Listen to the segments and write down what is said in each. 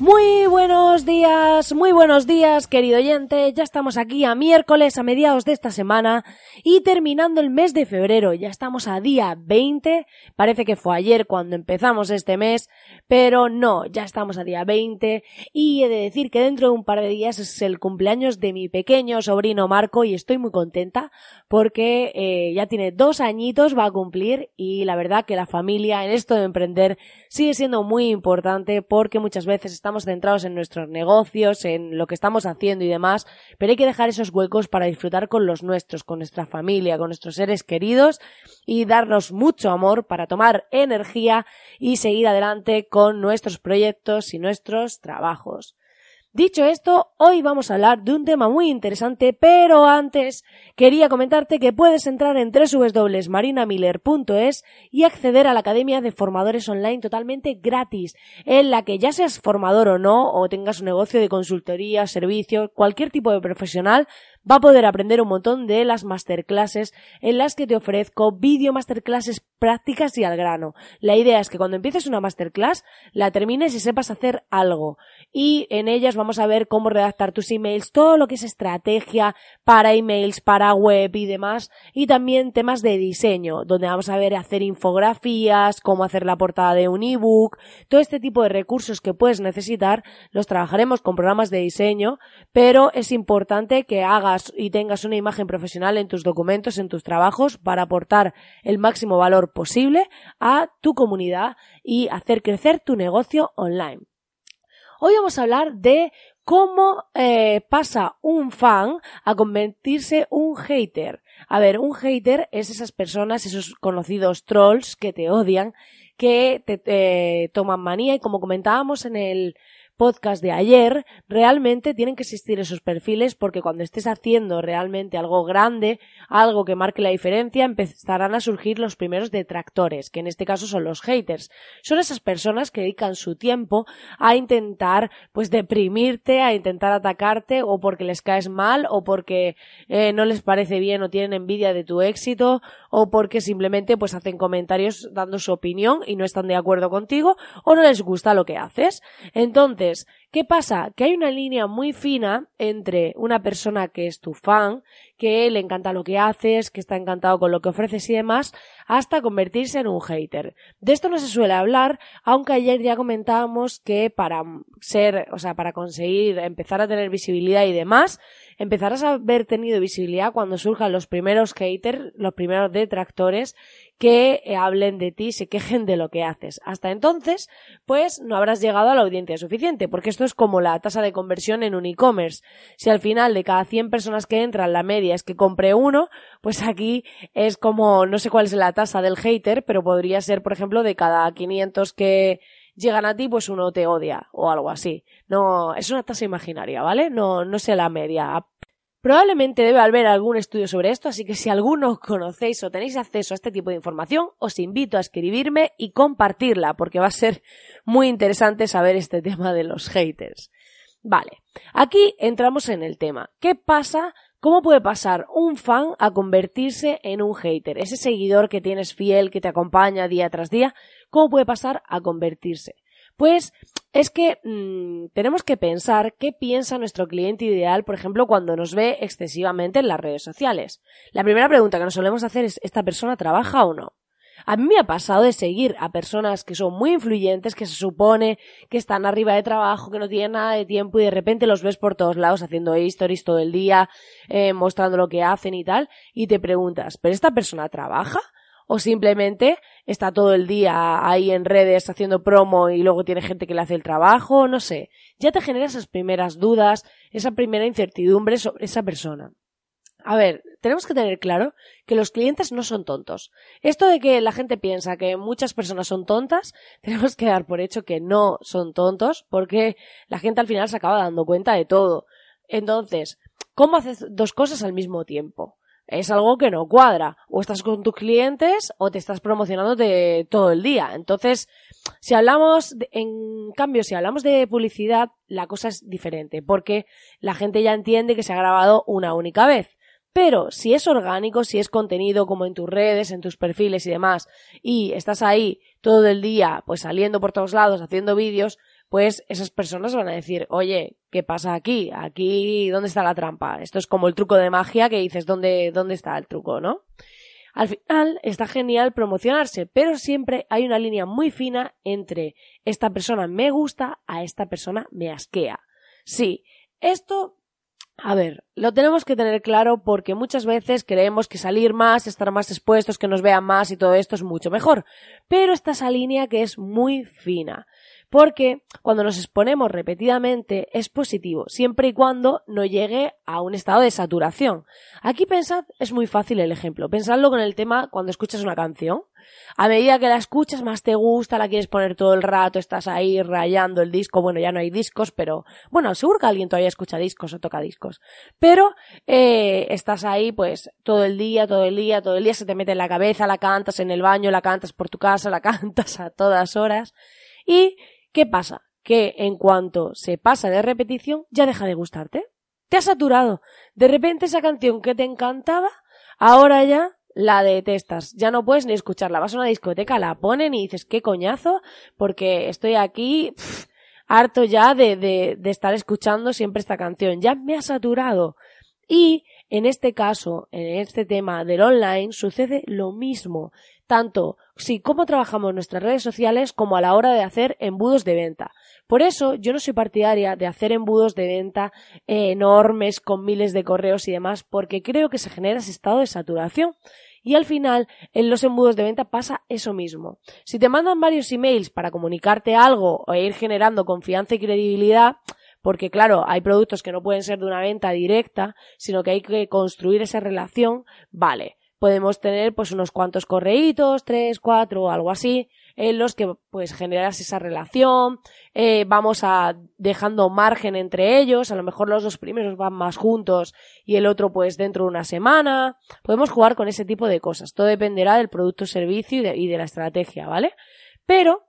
Muy buenos días, muy buenos días, querido oyente. Ya estamos aquí a miércoles, a mediados de esta semana y terminando el mes de febrero. Ya estamos a día 20. Parece que fue ayer cuando empezamos este mes, pero no, ya estamos a día 20 y he de decir que dentro de un par de días es el cumpleaños de mi pequeño sobrino Marco y estoy muy contenta porque eh, ya tiene dos añitos, va a cumplir y la verdad que la familia en esto de emprender sigue siendo muy importante porque muchas veces estamos estamos centrados en nuestros negocios, en lo que estamos haciendo y demás, pero hay que dejar esos huecos para disfrutar con los nuestros, con nuestra familia, con nuestros seres queridos y darnos mucho amor para tomar energía y seguir adelante con nuestros proyectos y nuestros trabajos. Dicho esto, hoy vamos a hablar de un tema muy interesante, pero antes quería comentarte que puedes entrar en www.marinamiller.es y acceder a la Academia de Formadores Online totalmente gratis, en la que ya seas formador o no, o tengas un negocio de consultoría, servicio, cualquier tipo de profesional, va a poder aprender un montón de las masterclasses en las que te ofrezco vídeo masterclasses prácticas y al grano. La idea es que cuando empieces una masterclass la termines y sepas hacer algo. Y en ellas vamos a ver cómo redactar tus emails, todo lo que es estrategia para emails, para web y demás. Y también temas de diseño, donde vamos a ver hacer infografías, cómo hacer la portada de un ebook, todo este tipo de recursos que puedes necesitar, los trabajaremos con programas de diseño, pero es importante que hagas y tengas una imagen profesional en tus documentos, en tus trabajos, para aportar el máximo valor posible a tu comunidad y hacer crecer tu negocio online. Hoy vamos a hablar de cómo eh, pasa un fan a convertirse un hater. A ver, un hater es esas personas, esos conocidos trolls que te odian, que te eh, toman manía y como comentábamos en el podcast de ayer, realmente tienen que existir esos perfiles porque cuando estés haciendo realmente algo grande, algo que marque la diferencia, empezarán a surgir los primeros detractores, que en este caso son los haters. Son esas personas que dedican su tiempo a intentar, pues, deprimirte, a intentar atacarte, o porque les caes mal, o porque eh, no les parece bien o tienen envidia de tu éxito, o porque simplemente, pues, hacen comentarios dando su opinión y no están de acuerdo contigo, o no les gusta lo que haces. Entonces, ¿qué pasa? Que hay una línea muy fina entre una persona que es tu fan, que le encanta lo que haces, que está encantado con lo que ofreces y demás, hasta convertirse en un hater. De esto no se suele hablar, aunque ayer ya comentábamos que para ser, o sea, para conseguir empezar a tener visibilidad y demás, empezarás a haber tenido visibilidad cuando surjan los primeros haters, los primeros detractores que eh, hablen de ti, se quejen de lo que haces. Hasta entonces, pues no habrás llegado a la audiencia suficiente, porque esto es como la tasa de conversión en un e-commerce. Si al final de cada 100 personas que entran, la media es que compre uno, pues aquí es como, no sé cuál es la tasa del hater, pero podría ser, por ejemplo, de cada 500 que llegan a ti, pues uno te odia o algo así. No, es una tasa imaginaria, ¿vale? No, no sé la media. Probablemente debe haber algún estudio sobre esto, así que si alguno conocéis o tenéis acceso a este tipo de información, os invito a escribirme y compartirla, porque va a ser muy interesante saber este tema de los haters. Vale, aquí entramos en el tema. ¿Qué pasa? ¿Cómo puede pasar un fan a convertirse en un hater? Ese seguidor que tienes fiel, que te acompaña día tras día, ¿cómo puede pasar a convertirse? Pues es que mm, tenemos que pensar qué piensa nuestro cliente ideal, por ejemplo, cuando nos ve excesivamente en las redes sociales. La primera pregunta que nos solemos hacer es ¿esta persona trabaja o no? A mí me ha pasado de seguir a personas que son muy influyentes, que se supone que están arriba de trabajo, que no tienen nada de tiempo y de repente los ves por todos lados haciendo stories todo el día, eh, mostrando lo que hacen y tal, y te preguntas, ¿pero esta persona trabaja? o simplemente está todo el día ahí en redes haciendo promo y luego tiene gente que le hace el trabajo, no sé. Ya te genera esas primeras dudas, esa primera incertidumbre sobre esa persona. A ver, tenemos que tener claro que los clientes no son tontos. Esto de que la gente piensa que muchas personas son tontas, tenemos que dar por hecho que no son tontos porque la gente al final se acaba dando cuenta de todo. Entonces, ¿Cómo haces dos cosas al mismo tiempo? es algo que no cuadra. O estás con tus clientes o te estás promocionando de todo el día. Entonces, si hablamos, en cambio, si hablamos de publicidad, la cosa es diferente, porque la gente ya entiende que se ha grabado una única vez. Pero si es orgánico, si es contenido como en tus redes, en tus perfiles y demás, y estás ahí todo el día, pues saliendo por todos lados, haciendo vídeos, pues esas personas van a decir, oye, ¿qué pasa aquí? Aquí, ¿dónde está la trampa? Esto es como el truco de magia que dices, ¿dónde, dónde está el truco, no? Al final está genial promocionarse, pero siempre hay una línea muy fina entre esta persona me gusta a esta persona me asquea. Sí, esto a ver, lo tenemos que tener claro porque muchas veces creemos que salir más, estar más expuestos, que nos vean más y todo esto es mucho mejor. Pero está esa línea que es muy fina porque cuando nos exponemos repetidamente es positivo, siempre y cuando no llegue a un estado de saturación. Aquí pensad, es muy fácil el ejemplo, pensadlo con el tema cuando escuchas una canción. A medida que la escuchas más te gusta, la quieres poner todo el rato, estás ahí rayando el disco, bueno, ya no hay discos, pero bueno, seguro que alguien todavía escucha discos o toca discos, pero eh, estás ahí pues todo el día, todo el día, todo el día se te mete en la cabeza, la cantas en el baño, la cantas por tu casa, la cantas a todas horas y ¿Qué pasa? Que en cuanto se pasa de repetición, ya deja de gustarte. Te ha saturado. De repente esa canción que te encantaba, ahora ya la detestas. Ya no puedes ni escucharla. Vas a una discoteca, la ponen y dices, qué coñazo, porque estoy aquí harto ya de, de, de estar escuchando siempre esta canción. Ya me ha saturado. Y en este caso, en este tema del online, sucede lo mismo tanto si cómo trabajamos nuestras redes sociales como a la hora de hacer embudos de venta. Por eso yo no soy partidaria de hacer embudos de venta enormes con miles de correos y demás porque creo que se genera ese estado de saturación. Y al final, en los embudos de venta pasa eso mismo. Si te mandan varios emails para comunicarte algo o ir generando confianza y credibilidad, porque claro, hay productos que no pueden ser de una venta directa, sino que hay que construir esa relación, vale podemos tener pues unos cuantos correitos, tres, cuatro algo así, en los que pues generas esa relación, eh, vamos a dejando margen entre ellos, a lo mejor los dos primeros van más juntos y el otro pues dentro de una semana, podemos jugar con ese tipo de cosas, todo dependerá del producto servicio y de, y de la estrategia, ¿vale? Pero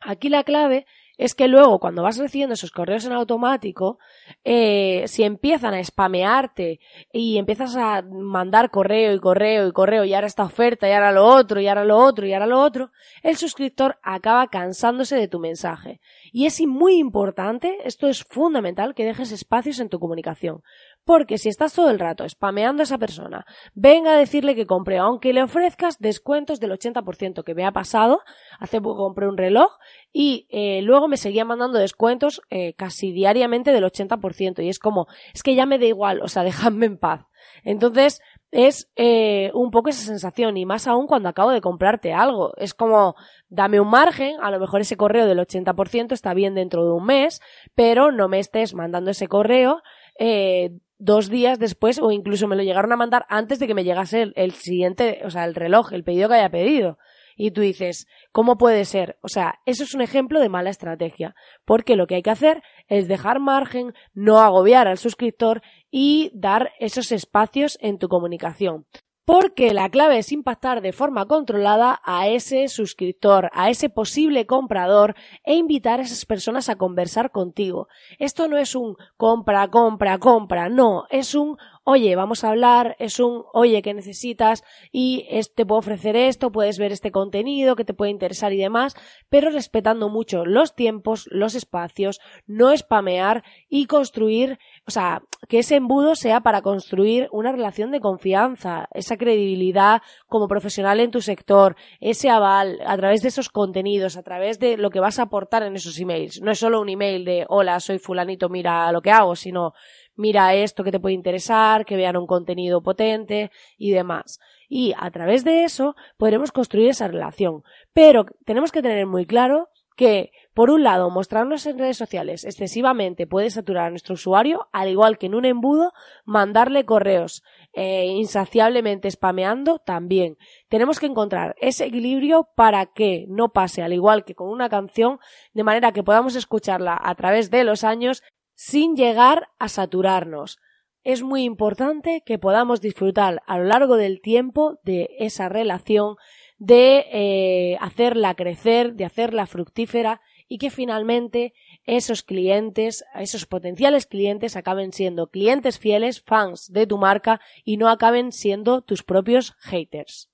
aquí la clave es que luego cuando vas recibiendo esos correos en automático, eh, si empiezan a spamearte y empiezas a mandar correo y correo y correo y ahora esta oferta y ahora lo otro y ahora lo otro y ahora lo otro, el suscriptor acaba cansándose de tu mensaje. Y es muy importante, esto es fundamental, que dejes espacios en tu comunicación. Porque si estás todo el rato spameando a esa persona, venga a decirle que compre, aunque le ofrezcas descuentos del 80%, que me ha pasado, hace poco compré un reloj y eh, luego me seguía mandando descuentos eh, casi diariamente del 80% y es como, es que ya me da igual, o sea, déjame en paz. Entonces, es eh, un poco esa sensación y más aún cuando acabo de comprarte algo. Es como, dame un margen, a lo mejor ese correo del 80% está bien dentro de un mes, pero no me estés mandando ese correo dos días después o incluso me lo llegaron a mandar antes de que me llegase el, siguiente, o sea, el reloj, el pedido que haya pedido. Y tú dices, ¿cómo puede ser? O sea, eso es un ejemplo de mala estrategia, porque lo que hay que hacer es dejar margen, no agobiar al suscriptor y dar esos espacios en tu comunicación. Porque la clave es impactar de forma controlada a ese suscriptor, a ese posible comprador e invitar a esas personas a conversar contigo. Esto no es un compra, compra, compra, no, es un oye, vamos a hablar, es un oye, ¿qué necesitas? Y te puedo ofrecer esto, puedes ver este contenido que te puede interesar y demás, pero respetando mucho los tiempos, los espacios, no spamear y construir, o sea, que ese embudo sea para construir una relación de confianza, esa credibilidad como profesional en tu sector, ese aval a través de esos contenidos, a través de lo que vas a aportar en esos emails. No es solo un email de hola, soy fulanito, mira lo que hago, sino mira esto que te puede interesar, que vean un contenido potente y demás. Y a través de eso podremos construir esa relación. Pero tenemos que tener muy claro que, por un lado, mostrarnos en redes sociales excesivamente puede saturar a nuestro usuario, al igual que en un embudo, mandarle correos eh, insaciablemente spameando también. Tenemos que encontrar ese equilibrio para que no pase, al igual que con una canción, de manera que podamos escucharla a través de los años sin llegar a saturarnos. es muy importante que podamos disfrutar a lo largo del tiempo de esa relación, de eh, hacerla crecer, de hacerla fructífera y que finalmente esos clientes, esos potenciales clientes acaben siendo clientes fieles, fans de tu marca y no acaben siendo tus propios haters.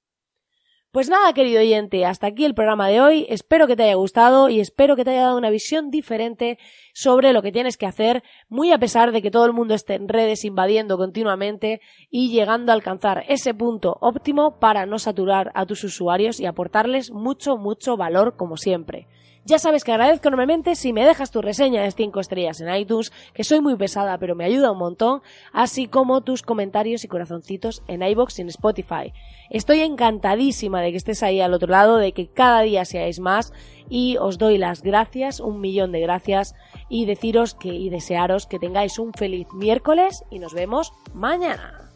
Pues nada, querido oyente, hasta aquí el programa de hoy. Espero que te haya gustado y espero que te haya dado una visión diferente sobre lo que tienes que hacer, muy a pesar de que todo el mundo esté en redes invadiendo continuamente y llegando a alcanzar ese punto óptimo para no saturar a tus usuarios y aportarles mucho, mucho valor como siempre. Ya sabes que agradezco enormemente si me dejas tu reseña de 5 estrellas en iTunes, que soy muy pesada pero me ayuda un montón, así como tus comentarios y corazoncitos en iBox y en Spotify. Estoy encantadísima de que estés ahí al otro lado, de que cada día seáis más y os doy las gracias, un millón de gracias y deciros que y desearos que tengáis un feliz miércoles y nos vemos mañana.